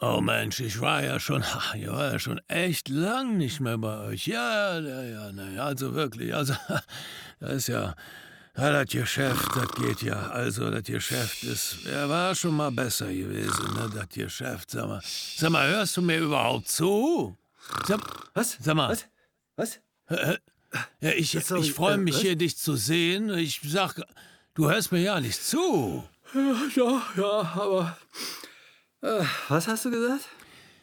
Oh Mensch, ich war ja schon, ich war ja schon echt lang nicht mehr bei euch. Ja, ja, ja, ne, also wirklich, also das ist ja, ja, das Geschäft, das geht ja, also das Geschäft ist, er war schon mal besser gewesen, ne, das Geschäft, sag mal. Sag mal, hörst du mir überhaupt zu? Sag, Was? Sag mal. Was? Was? ja, ich, soll- ich freue äh, mich was? hier, dich zu sehen. Ich sag, du hörst mir ja nicht zu. Ja, ja, aber. Äh, was hast du gesagt?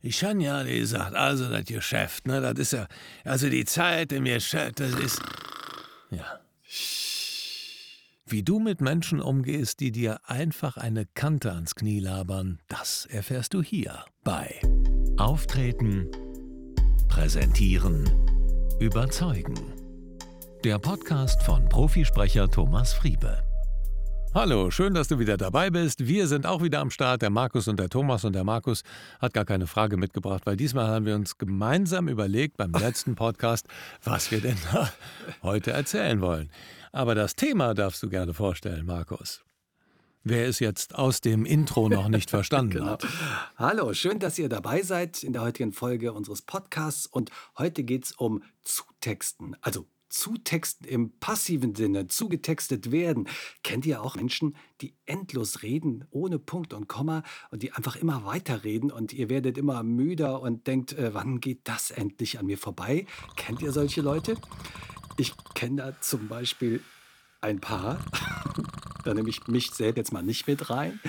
Ich han ja gesagt, also das Geschäft, ne, das ist ja, also die Zeit im Geschäft, das ist, ja. Wie du mit Menschen umgehst, die dir einfach eine Kante ans Knie labern, das erfährst du hier bei Auftreten, Präsentieren, Überzeugen. Der Podcast von Profisprecher Thomas Friebe. Hallo, schön, dass du wieder dabei bist. Wir sind auch wieder am Start, der Markus und der Thomas. Und der Markus hat gar keine Frage mitgebracht, weil diesmal haben wir uns gemeinsam überlegt beim letzten Podcast, was wir denn heute erzählen wollen. Aber das Thema darfst du gerne vorstellen, Markus. Wer es jetzt aus dem Intro noch nicht verstanden Genau. hat. Hallo, schön, dass ihr dabei seid in der heutigen Folge unseres Podcasts. Und heute geht es um Zutexten. Also Zutexten im passiven Sinne, zugetextet werden. Kennt ihr auch Menschen, die endlos reden, ohne Punkt und Komma und die einfach immer weiterreden und ihr werdet immer müder und denkt, äh, wann geht das endlich an mir vorbei? Kennt ihr solche Leute? Ich kenne da zum Beispiel ein paar. da nehme ich mich selbst jetzt mal nicht mit rein.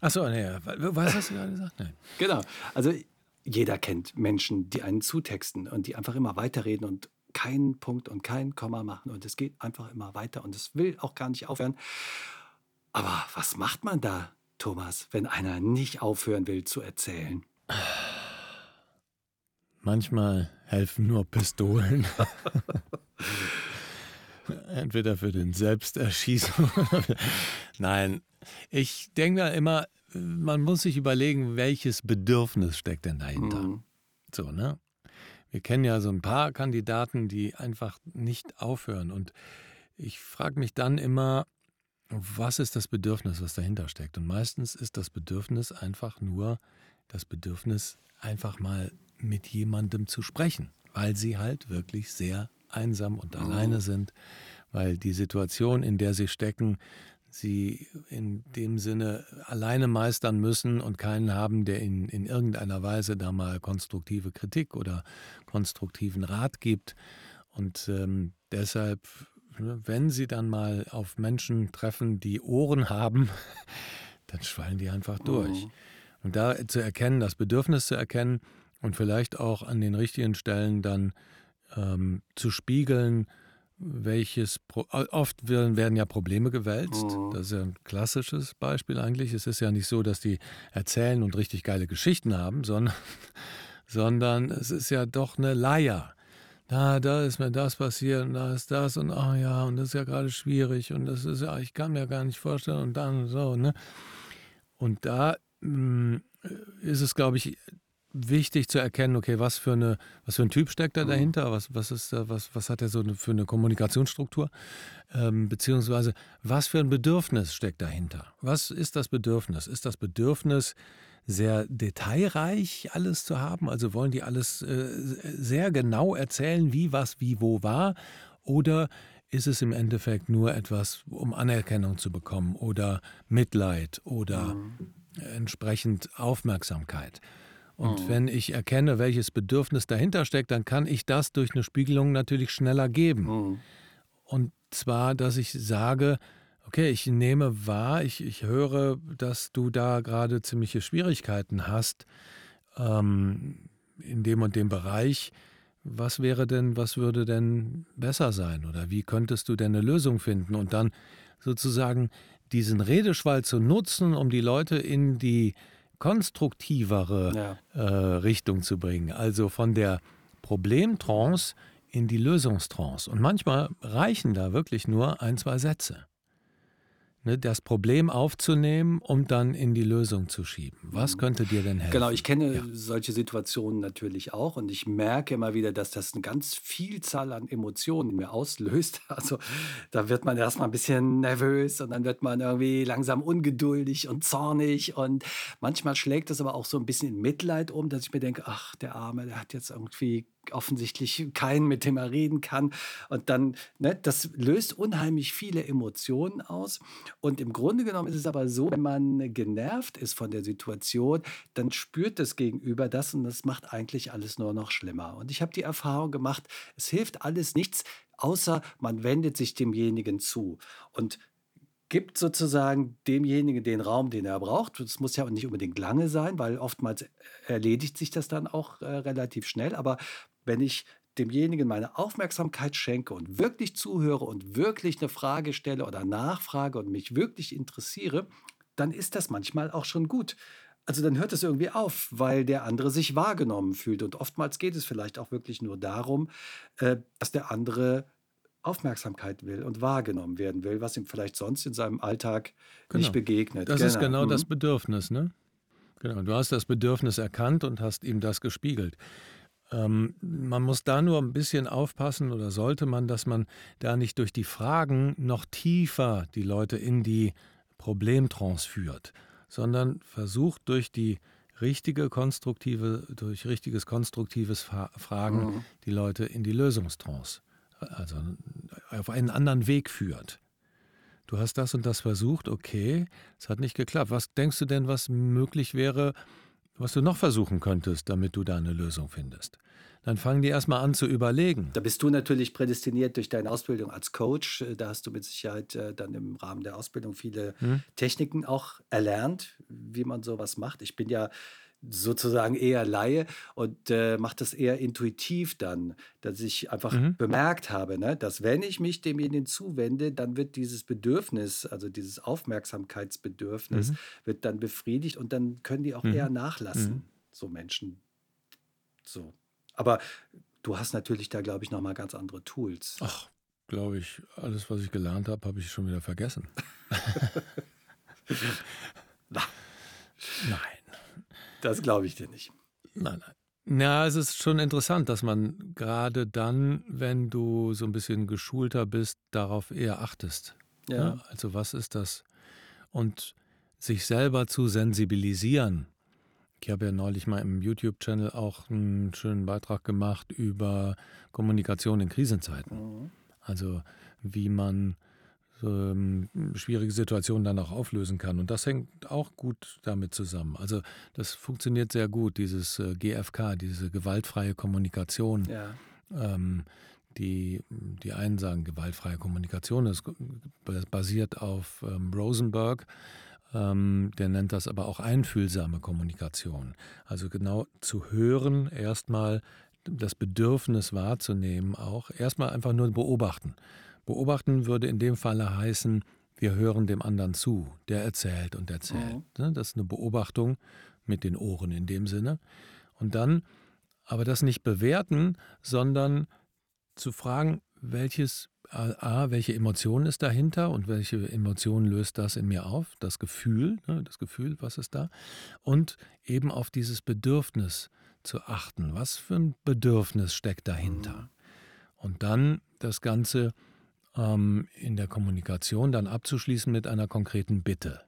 Achso, nee, was hast du gerade gesagt? Nein. Genau. Also jeder kennt Menschen, die einen zutexten und die einfach immer weiterreden und keinen Punkt und kein Komma machen. Und es geht einfach immer weiter und es will auch gar nicht aufhören. Aber was macht man da, Thomas, wenn einer nicht aufhören will zu erzählen? Manchmal helfen nur Pistolen. Entweder für den Selbsterschießung. Nein, ich denke da immer, man muss sich überlegen, welches Bedürfnis steckt denn dahinter. Mhm. So, ne? Wir kennen ja so ein paar Kandidaten, die einfach nicht aufhören. Und ich frage mich dann immer, was ist das Bedürfnis, was dahinter steckt? Und meistens ist das Bedürfnis einfach nur das Bedürfnis, einfach mal mit jemandem zu sprechen, weil sie halt wirklich sehr einsam und alleine sind, weil die Situation, in der sie stecken, sie in dem Sinne alleine meistern müssen und keinen haben, der ihnen in irgendeiner Weise da mal konstruktive Kritik oder konstruktiven Rat gibt. Und ähm, deshalb, ne, wenn sie dann mal auf Menschen treffen, die Ohren haben, dann schwallen die einfach durch. Und da zu erkennen, das Bedürfnis zu erkennen und vielleicht auch an den richtigen Stellen dann ähm, zu spiegeln, welches Pro oft werden, werden ja Probleme gewälzt. Mhm. Das ist ja ein klassisches Beispiel eigentlich. Es ist ja nicht so, dass die erzählen und richtig geile Geschichten haben, sondern, sondern es ist ja doch eine Leier. Da, da ist mir das passiert und da ist das und ach ja, und das ist ja gerade schwierig und das ist ja, ich kann mir gar nicht vorstellen und dann und so, ne? Und da mh, ist es, glaube ich, wichtig zu erkennen, okay, was für eine, was für ein Typ steckt da dahinter, was, was ist was, was hat er so für eine Kommunikationsstruktur, ähm, beziehungsweise was für ein Bedürfnis steckt dahinter? Was ist das Bedürfnis? Ist das Bedürfnis sehr detailreich alles zu haben? Also wollen die alles äh, sehr genau erzählen, wie was wie wo war? Oder ist es im Endeffekt nur etwas, um Anerkennung zu bekommen oder Mitleid oder entsprechend Aufmerksamkeit? Und wenn ich erkenne, welches Bedürfnis dahinter steckt, dann kann ich das durch eine Spiegelung natürlich schneller geben. Mhm. Und zwar, dass ich sage, okay, ich nehme wahr, ich, ich höre, dass du da gerade ziemliche Schwierigkeiten hast ähm, in dem und dem Bereich. Was wäre denn, was würde denn besser sein? Oder wie könntest du denn eine Lösung finden? Und dann sozusagen diesen Redeschwall zu nutzen, um die Leute in die konstruktivere Ja. äh, Richtung zu bringen. Also von der Problemtrance in die Lösungstrance. Und manchmal reichen da wirklich nur ein, zwei Sätze. Ne, das Problem aufzunehmen, um dann in die Lösung zu schieben. Was könnte dir denn helfen? Genau, ich kenne Ja. solche Situationen natürlich auch und ich merke immer wieder, dass das eine ganz Vielzahl an Emotionen in mir auslöst. Also da wird man erstmal ein bisschen nervös und dann wird man irgendwie langsam ungeduldig und zornig und manchmal schlägt es aber auch so ein bisschen in Mitleid um, dass ich mir denke, ach, der Arme, der hat jetzt irgendwie offensichtlich keinen, mit dem er reden kann. Und dann, ne, das löst unheimlich viele Emotionen aus. Und im Grunde genommen ist es aber so, wenn man genervt ist von der Situation, dann spürt das Gegenüber das und das macht eigentlich alles nur noch schlimmer. Und ich habe die Erfahrung gemacht, es hilft alles nichts, außer man wendet sich demjenigen zu. Und gibt sozusagen demjenigen den Raum, den er braucht. Das muss ja auch nicht unbedingt lange sein, weil oftmals erledigt sich das dann auch äh, relativ schnell. Aber wenn ich demjenigen meine Aufmerksamkeit schenke und wirklich zuhöre und wirklich eine Frage stelle oder nachfrage und mich wirklich interessiere, dann ist das manchmal auch schon gut. Also dann hört es irgendwie auf, weil der andere sich wahrgenommen fühlt. Und oftmals geht es vielleicht auch wirklich nur darum, äh, dass der andere Aufmerksamkeit will und wahrgenommen werden will, was ihm vielleicht sonst in seinem Alltag Genau. nicht begegnet. Das ist genau das Mhm. Bedürfnis, ne? Genau, du hast das Bedürfnis erkannt und hast ihm das gespiegelt. Ähm, man muss da nur ein bisschen aufpassen oder sollte man, dass man da nicht durch die Fragen noch tiefer die Leute in die Problemtrance führt, sondern versucht durch die richtige konstruktive, durch richtiges konstruktives Fragen Mhm. die Leute in die Lösungstrance, also auf einen anderen Weg führt. Du hast das und das versucht, okay, es hat nicht geklappt. Was denkst du denn, was möglich wäre, was du noch versuchen könntest, damit du da eine Lösung findest? Dann fangen die erstmal an zu überlegen. Da bist du natürlich prädestiniert durch deine Ausbildung als Coach. Äh, Da hast du mit Sicherheit äh, dann im Rahmen der Ausbildung viele Hm? Techniken auch erlernt, wie man sowas macht. Ich bin ja sozusagen eher Laie und äh, mache das eher intuitiv dann, dass ich einfach Mhm. bemerkt habe, ne, dass wenn ich mich demjenigen zuwende, dann wird dieses Bedürfnis, also dieses Aufmerksamkeitsbedürfnis, Mhm. wird dann befriedigt und dann können die auch Mhm. eher nachlassen, Mhm. so Menschen. So. Aber du hast natürlich da, glaube ich, nochmal ganz andere Tools. Ach, glaube ich, alles, was ich gelernt habe, habe ich schon wieder vergessen. Nein, das glaube ich dir nicht. nein, nein. Ja, es ist schon interessant, dass man gerade dann, wenn du so ein bisschen geschulter bist, darauf eher achtest. Ja. Ne? Also was ist das? Und sich selber zu sensibilisieren. Ich habe ja neulich mal im YouTube-Channel auch einen schönen Beitrag gemacht über Kommunikation in Krisenzeiten. Mhm. Also wie man ähm, schwierige Situationen dann auch auflösen kann. Und das hängt auch gut damit zusammen. Also das funktioniert sehr gut, dieses äh, GFK, diese gewaltfreie Kommunikation. Ja. Ähm, die, die einen sagen gewaltfreie Kommunikation, das basiert auf ähm, Rosenberg, ähm, der nennt das aber auch einfühlsame Kommunikation. Also genau zu hören, erstmal das Bedürfnis wahrzunehmen, auch erstmal einfach nur beobachten. Beobachten würde in dem Falle heißen, wir hören dem anderen zu, der erzählt und erzählt. Ne? Das ist eine Beobachtung mit den Ohren in dem Sinne. Und dann aber das nicht bewerten, sondern zu fragen, welches A, welche Emotion ist dahinter und welche Emotion löst das in mir auf? Das Gefühl, ne, das Gefühl, was ist da? Und eben auf dieses Bedürfnis zu achten. Was für ein Bedürfnis steckt dahinter? Und dann das Ganze ähm, in der Kommunikation dann abzuschließen mit einer konkreten Bitte.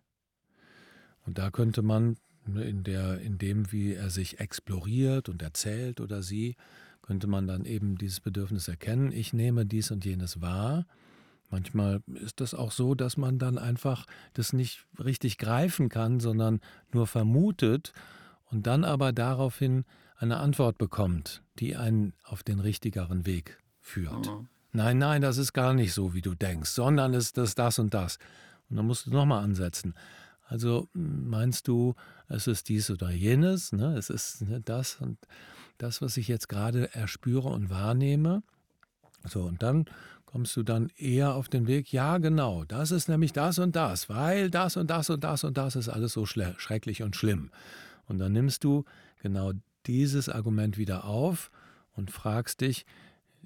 Und da könnte man ne, in, der, in dem, wie er sich exploriert und erzählt oder sie, könnte man dann eben dieses Bedürfnis erkennen, ich nehme dies und jenes wahr. Manchmal ist das auch so, dass man dann einfach das nicht richtig greifen kann, sondern nur vermutet und dann aber daraufhin eine Antwort bekommt, die einen auf den richtigeren Weg führt. Mhm. Nein, nein, das ist gar nicht so, wie du denkst, sondern ist das das und das. Und dann musst du nochmal ansetzen. Also meinst du, es ist dies oder jenes, ne? es ist ne, das und das, was ich jetzt gerade erspüre und wahrnehme. So, und dann kommst du dann eher auf den Weg, ja genau, das ist nämlich das und das, weil das und das und das und das ist alles so schrecklich und schlimm. Und dann nimmst du genau dieses Argument wieder auf und fragst dich,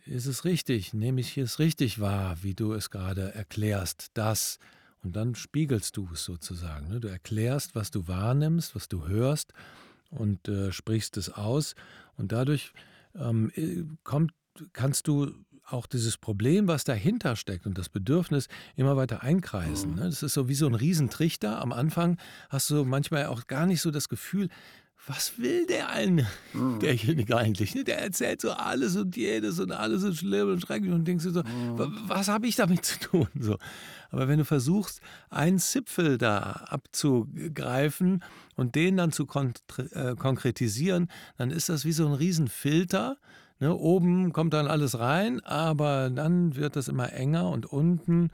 ist es richtig, nehme ich es richtig wahr, wie du es gerade erklärst, dass Und dann spiegelst du es sozusagen. Ne? Du erklärst, was du wahrnimmst, was du hörst und äh, sprichst es aus. Und dadurch ähm, äh, kommt, kannst du auch dieses Problem, was dahinter steckt und das Bedürfnis immer weiter einkreisen. Ne? Das ist so wie so ein Riesentrichter. Am Anfang hast du manchmal auch gar nicht so das Gefühl, was will der einen, mhm. derjenige eigentlich? Ne? Der erzählt so alles und jedes und alles ist schlimm und schrecklich und denkst du so, mhm. was habe ich damit zu tun? So. Aber wenn du versuchst, einen Zipfel da abzugreifen und den dann zu äh, konkretisieren, dann ist das wie so ein Riesenfilter. Ne? Oben kommt dann alles rein, aber dann wird das immer enger und unten,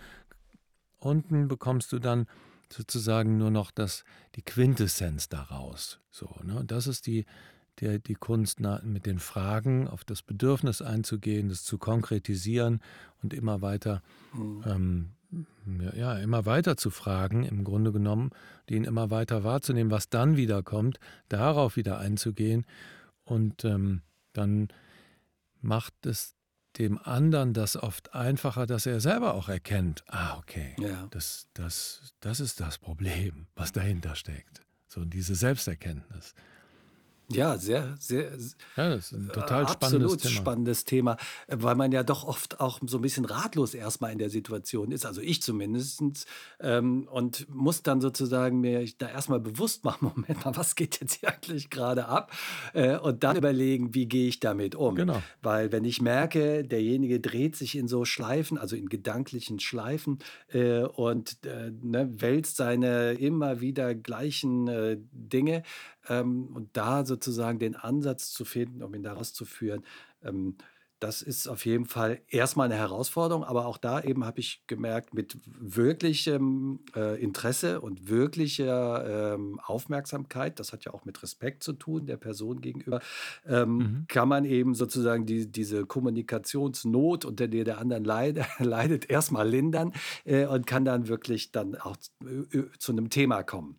unten bekommst du dann sozusagen nur noch das, die Quintessenz daraus. So, ne? Das ist die, der, die Kunst, mit den Fragen auf das Bedürfnis einzugehen, das zu konkretisieren und immer weiter, mhm. ähm, ja, immer weiter zu fragen, im Grunde genommen, den immer weiter wahrzunehmen, was dann wiederkommt, darauf wieder einzugehen und ähm, dann macht es dem anderen das oft einfacher, dass er selber auch erkennt, ah, okay, ja. das, das, das ist das Problem, was dahinter steckt. So diese Selbsterkenntnis. Ja, sehr, sehr. Ja, das ist ein total äh, spannendes absolut Thema. spannendes Thema, weil man ja doch oft auch so ein bisschen ratlos erstmal in der Situation ist, also ich zumindest, ähm, und muss dann sozusagen mir da erstmal bewusst machen, Moment mal, was geht jetzt hier eigentlich gerade ab? Äh, und dann überlegen, wie gehe ich damit um? Genau. Weil wenn ich merke, derjenige dreht sich in so Schleifen, also in gedanklichen Schleifen äh, und äh, ne, wälzt seine immer wieder gleichen äh, Dinge, ähm, und da sozusagen den Ansatz zu finden, um ihn daraus zu führen, ähm, das ist auf jeden Fall erstmal eine Herausforderung, aber auch da eben habe ich gemerkt, mit wirklichem äh, Interesse und wirklicher ähm, Aufmerksamkeit, das hat ja auch mit Respekt zu tun, der Person gegenüber, ähm, mhm. kann man eben sozusagen die, diese Kommunikationsnot, unter der der anderen leid, leidet, erstmal lindern äh, und kann dann wirklich dann auch äh, zu einem Thema kommen.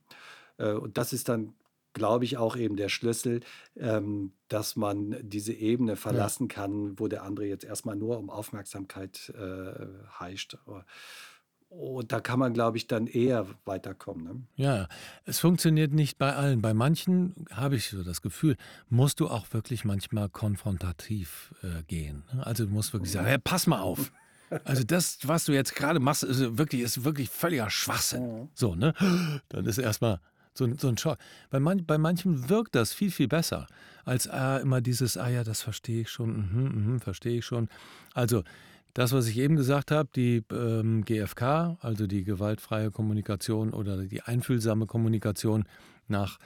Äh, und das ist dann glaube ich, auch eben der Schlüssel, ähm, dass man diese Ebene verlassen ja. kann, wo der andere jetzt erstmal nur um Aufmerksamkeit äh, heischt. Und da kann man, glaube ich, dann eher weiterkommen. Ne? Ja, es funktioniert nicht bei allen. Bei manchen habe ich so das Gefühl, musst du auch wirklich manchmal konfrontativ äh, gehen. Ne? Also du musst wirklich sagen, hey, pass mal auf. Also das, was du jetzt gerade machst, ist wirklich, ist wirklich völliger Schwachsinn. So, ne? Dann ist erstmal, so, so ein Schock. Bei, man, bei manchen wirkt das viel, viel besser, als ah, immer dieses, ah ja, das verstehe ich schon, mhm, mhm, verstehe ich schon. Also, das, was ich eben gesagt habe, die ähm, GFK, also die gewaltfreie Kommunikation oder die einfühlsame Kommunikation nach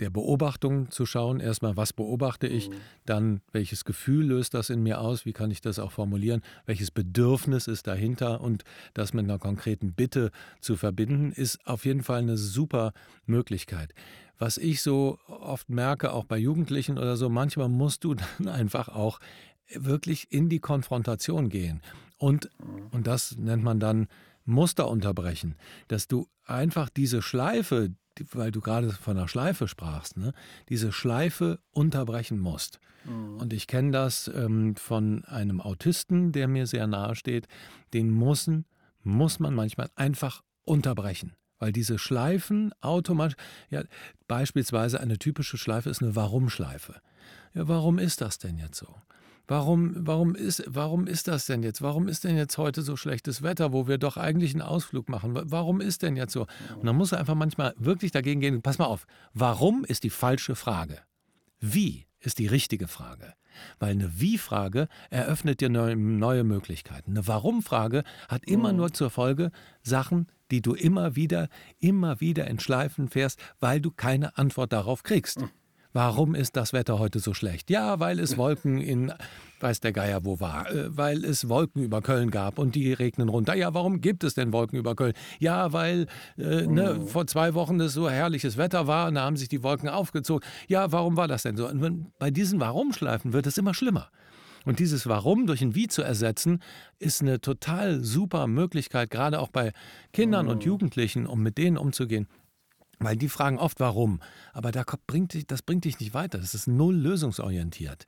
der Beobachtung zu schauen. Erstmal, was beobachte ich? Mhm. Dann, welches Gefühl löst das in mir aus? Wie kann ich das auch formulieren? Welches Bedürfnis ist dahinter? Und das mit einer konkreten Bitte zu verbinden, ist auf jeden Fall eine super Möglichkeit. Was ich so oft merke, auch bei Jugendlichen oder so, manchmal musst du dann einfach auch wirklich in die Konfrontation gehen. Und, mhm. und das nennt man dann Muster unterbrechen, dass du einfach diese Schleife, weil du gerade von einer Schleife sprachst, ne, diese Schleife unterbrechen musst. Mhm. Und ich kenne das ähm, von einem Autisten, der mir sehr nahe steht. Den mussen, muss man manchmal einfach unterbrechen. Weil diese Schleifen automatisch, ja, beispielsweise eine typische Schleife ist eine Warum-Schleife. Ja, warum ist das denn jetzt so? Warum, warum, ist, warum ist das denn jetzt? Warum ist denn jetzt heute so schlechtes Wetter, wo wir doch eigentlich einen Ausflug machen? Warum ist denn jetzt so? Und dann muss er einfach manchmal wirklich dagegen gehen. Pass mal auf, warum ist die falsche Frage? Wie ist die richtige Frage? Weil eine Wie-Frage eröffnet dir neue, neue Möglichkeiten. Eine Warum-Frage hat immer mhm. nur zur Folge Sachen, die du immer wieder, immer wieder in Schleifen fährst, weil du keine Antwort darauf kriegst. Warum ist das Wetter heute so schlecht? Ja, weil es Wolken in, weiß der Geier wo war, äh, weil es Wolken über Köln gab und die regnen runter. Ja, warum gibt es denn Wolken über Köln? Ja, weil äh, ne, oh. vor zwei Wochen es so herrliches Wetter war und da haben sich die Wolken aufgezogen. Ja, warum war das denn so? Und bei diesen Warum-Schleifen wird es immer schlimmer. Und dieses Warum durch ein Wie zu ersetzen, ist eine total super Möglichkeit, gerade auch bei Kindern und oh. Jugendlichen, um mit denen umzugehen. Weil die fragen oft, warum. Aber da bringt dich, das bringt dich nicht weiter. Das ist null lösungsorientiert.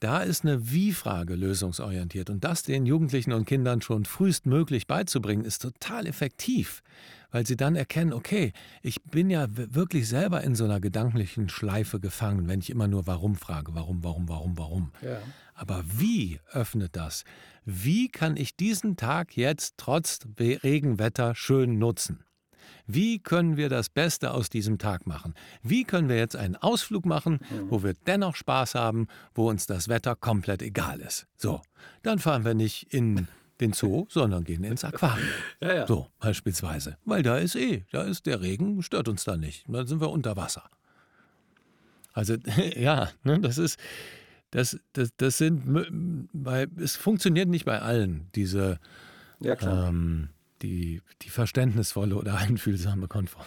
Da ist eine Wie-Frage lösungsorientiert. Und das den Jugendlichen und Kindern schon frühestmöglich beizubringen, ist total effektiv. weil sie dann erkennen, okay, ich bin ja wirklich selber in so einer gedanklichen Schleife gefangen, wenn ich immer nur warum frage, warum, warum, warum, warum. Ja. Aber wie öffnet das? Wie kann ich diesen Tag jetzt trotz Regenwetter schön nutzen? Wie können wir das Beste aus diesem Tag machen? Wie können wir jetzt einen Ausflug machen, wo wir dennoch Spaß haben, wo uns das Wetter komplett egal ist? So, dann fahren wir nicht in den Zoo, sondern gehen ins Aquarium. Ja, ja. So, beispielsweise. Weil da ist eh, da ist der Regen, stört uns da nicht. Dann sind wir unter Wasser. Also, ja, ne, das ist, das, das, das sind, weil es funktioniert nicht bei allen, diese, ja, ähm, die, die verständnisvolle oder einfühlsame Konform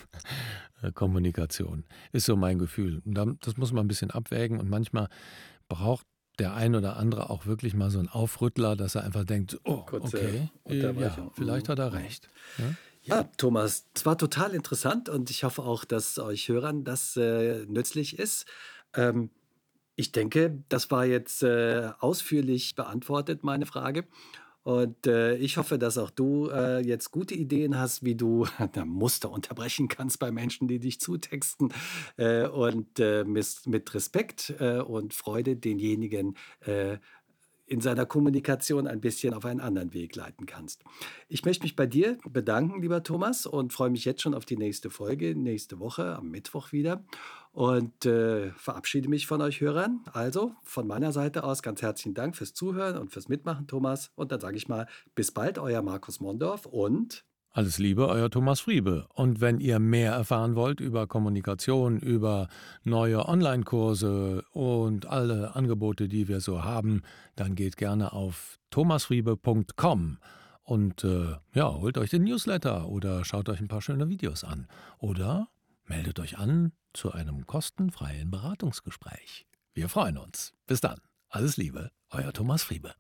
äh, Kommunikation. Ist so mein Gefühl. Und das muss man ein bisschen abwägen und manchmal braucht der ein oder andere auch wirklich mal so einen Aufrüttler, dass er einfach denkt, oh, okay, äh, ja, vielleicht hat er mhm. recht. Ja? Ja, Thomas, es war total interessant und ich hoffe auch, dass euch Hörern das äh, nützlich ist. Ähm, ich denke, das war jetzt äh, ausführlich beantwortet, meine Frage. Und äh, ich hoffe, dass auch du äh, jetzt gute Ideen hast, wie du Muster unterbrechen kannst bei Menschen, die dich zutexten. Äh, und äh, mit, mit, Respekt äh, und Freude denjenigen äh, in seiner Kommunikation ein bisschen auf einen anderen Weg leiten kannst. Ich möchte mich bei dir bedanken, lieber Thomas, und freue mich jetzt schon auf die nächste Folge, nächste Woche, am Mittwoch wieder. Und äh, verabschiede mich von euch Hörern. Also von meiner Seite aus ganz herzlichen Dank fürs Zuhören und fürs Mitmachen, Thomas. Und dann sage ich mal, bis bald, euer Markus Mondorf und alles Liebe, euer Thomas Friebe. Und wenn ihr mehr erfahren wollt über Kommunikation, über neue Online-Kurse und alle Angebote, die wir so haben, dann geht gerne auf thomasfriebe.com und äh, ja, holt euch den Newsletter oder schaut euch ein paar schöne Videos an. Oder meldet euch an zu einem kostenfreien Beratungsgespräch. Wir freuen uns. Bis dann. Alles Liebe, euer Thomas Friebe.